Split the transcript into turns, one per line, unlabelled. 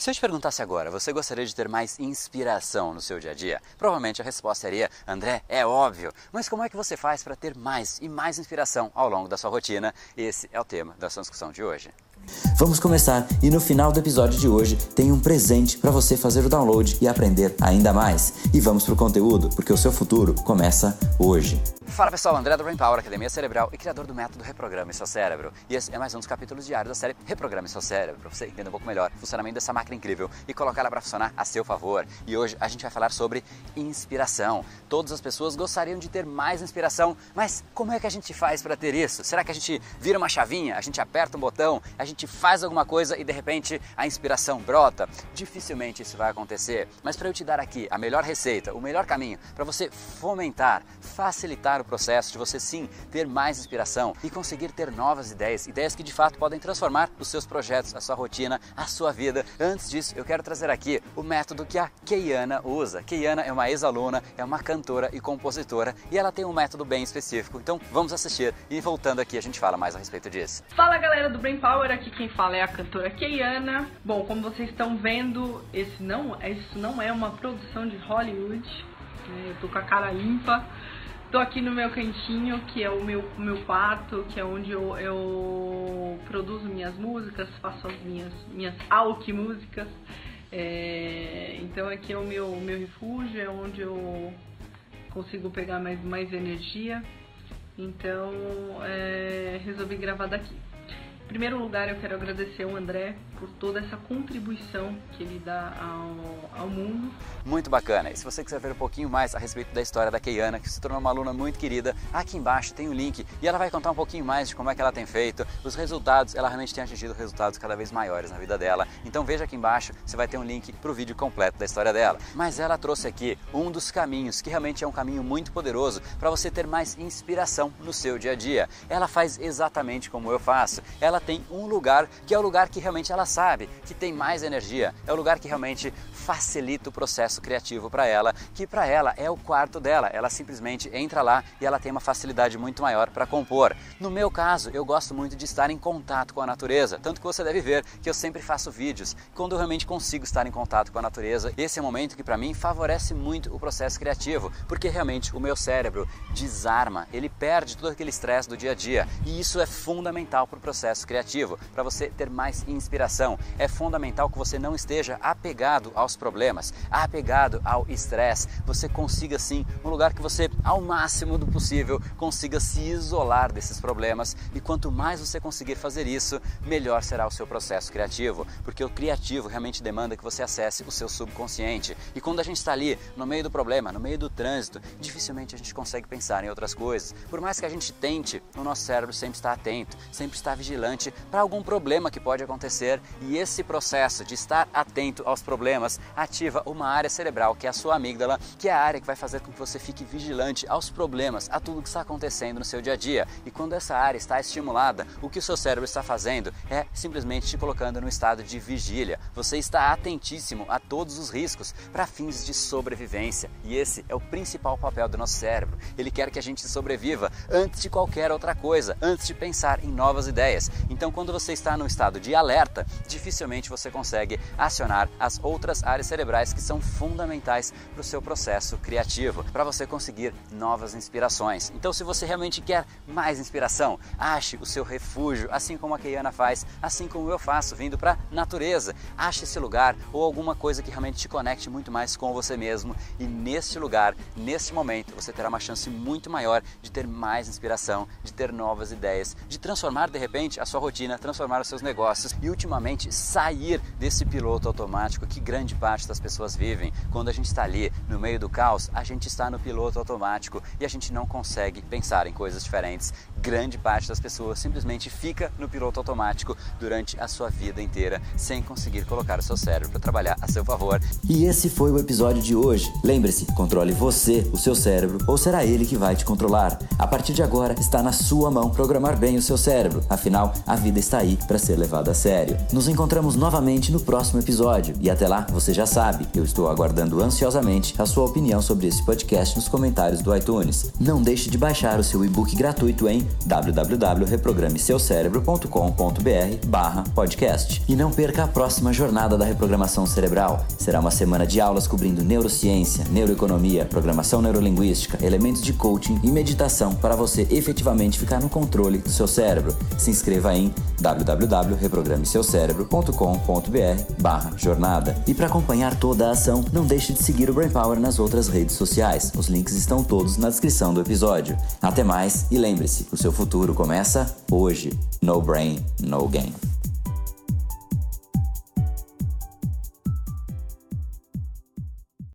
Se eu te perguntasse agora, você gostaria de ter mais inspiração no seu dia a dia? Provavelmente a resposta seria: André, é óbvio. Mas como é que você faz para ter mais e mais inspiração ao longo da sua rotina? Esse é o tema da nossa discussão de hoje.
Vamos começar e no final do episódio de hoje tem um presente para você fazer o download e aprender ainda mais. E vamos pro conteúdo, porque o seu futuro começa hoje.
Fala pessoal, André do Brain Power, Academia Cerebral e criador do método Reprograme Seu Cérebro. E esse é mais um dos capítulos diários da série Reprograme Seu Cérebro, para você entender um pouco melhor o funcionamento dessa máquina incrível e colocar ela para funcionar a seu favor. E hoje a gente vai falar sobre inspiração. Todas as pessoas gostariam de ter mais inspiração, mas como é que a gente faz para ter isso? Será que a gente vira uma chavinha, a gente aperta um botão, a gente faz alguma coisa e de repente a inspiração brota? Dificilmente isso vai acontecer. Mas para eu te dar aqui a melhor receita, o melhor caminho para você fomentar, facilitar o processo de você sim ter mais inspiração e conseguir ter novas ideias, ideias que de fato podem transformar os seus projetos, a sua rotina, a sua vida. Antes disso, eu quero trazer aqui o método que a Keiana usa. Keiana é uma ex-aluna, é uma cantora e compositora e ela tem um método bem específico. Então vamos assistir e voltando aqui a gente fala mais a respeito disso.
Fala galera do Brain Power, aqui quem fala é a cantora Keiana. Bom, como vocês estão vendo, esse não, isso não é uma produção de Hollywood. Né? Eu tô com a cara limpa. Tô aqui no meu cantinho, que é o meu, meu quarto, que é onde eu, eu produzo minhas músicas, faço as minhas, minhas alque músicas. É, então aqui é o meu, meu refúgio, é onde eu consigo pegar mais, mais energia. Então é, resolvi gravar daqui primeiro lugar, eu quero agradecer ao André por toda essa contribuição que ele dá ao, ao mundo.
Muito bacana. E se você quiser ver um pouquinho mais a respeito da história da Keiana, que se tornou uma aluna muito querida, aqui embaixo tem o um link e ela vai contar um pouquinho mais de como é que ela tem feito, os resultados, ela realmente tem atingido resultados cada vez maiores na vida dela. Então veja aqui embaixo, você vai ter um link para o vídeo completo da história dela. Mas ela trouxe aqui um dos caminhos, que realmente é um caminho muito poderoso para você ter mais inspiração no seu dia a dia. Ela faz exatamente como eu faço. Ela tem um lugar que é o lugar que realmente ela sabe que tem mais energia, é o lugar que realmente facilita o processo criativo para ela, que para ela é o quarto dela. Ela simplesmente entra lá e ela tem uma facilidade muito maior para compor. No meu caso, eu gosto muito de estar em contato com a natureza, tanto que você deve ver que eu sempre faço vídeos quando eu realmente consigo estar em contato com a natureza. Esse é um momento que para mim favorece muito o processo criativo, porque realmente o meu cérebro desarma, ele perde todo aquele estresse do dia a dia e isso é fundamental para o processo criativo para você ter mais inspiração. É fundamental que você não esteja apegado aos problemas, apegado ao estresse. Você consiga sim um lugar que você, ao máximo do possível, consiga se isolar desses problemas. E quanto mais você conseguir fazer isso, melhor será o seu processo criativo, porque o criativo realmente demanda que você acesse o seu subconsciente. E quando a gente está ali no meio do problema, no meio do trânsito, dificilmente a gente consegue pensar em outras coisas. Por mais que a gente tente, o nosso cérebro sempre está atento, sempre está vigilante para algum problema que pode acontecer e esse processo de estar atento aos problemas ativa uma área cerebral que é a sua amígdala, que é a área que vai fazer com que você fique vigilante aos problemas, a tudo que está acontecendo no seu dia a dia. E quando essa área está estimulada, o que o seu cérebro está fazendo é simplesmente te colocando no estado de vigília. Você está atentíssimo a todos os riscos para fins de sobrevivência. E esse é o principal papel do nosso cérebro. Ele quer que a gente sobreviva antes de qualquer outra coisa, antes de pensar em novas ideias. Então, quando você está no estado de alerta, dificilmente você consegue acionar as outras áreas cerebrais que são fundamentais para o seu processo criativo, para você conseguir novas inspirações. Então, se você realmente quer mais inspiração, ache o seu refúgio, assim como a Keiana faz, assim como eu faço, vindo para a natureza. Ache esse lugar ou alguma coisa que realmente te conecte muito mais com você mesmo e neste lugar, neste momento, você terá uma chance muito maior de ter mais inspiração, de ter novas ideias, de transformar de repente a sua rotina transformar os seus negócios e ultimamente sair desse piloto automático que grande parte das pessoas vivem. Quando a gente está ali no meio do caos, a gente está no piloto automático e a gente não consegue pensar em coisas diferentes. Grande parte das pessoas simplesmente fica no piloto automático durante a sua vida inteira sem conseguir colocar o seu cérebro para trabalhar a seu favor.
E esse foi o episódio de hoje. Lembre-se, controle você, o seu cérebro, ou será ele que vai te controlar. A partir de agora está na sua mão programar bem o seu cérebro. Afinal, a vida está aí para ser levada a sério.
Nos encontramos novamente no próximo episódio e até lá, você já sabe, eu estou aguardando ansiosamente a sua opinião sobre esse podcast nos comentários do iTunes. Não deixe de baixar o seu e-book gratuito em www.reprogrameseucerebro.com.br/podcast. E não perca a próxima jornada da reprogramação cerebral. Será uma semana de aulas cobrindo neurociência, neuroeconomia, programação neurolinguística, elementos de coaching e meditação para você efetivamente ficar no controle do seu cérebro. Se inscreva em www.reprogrameseucerebro.com.br/jornada. E para acompanhar toda a ação, não deixe de seguir o Brain Power nas outras redes sociais. Os links estão todos na descrição do episódio. Até mais e lembre-se, o seu futuro começa hoje. No brain, no game.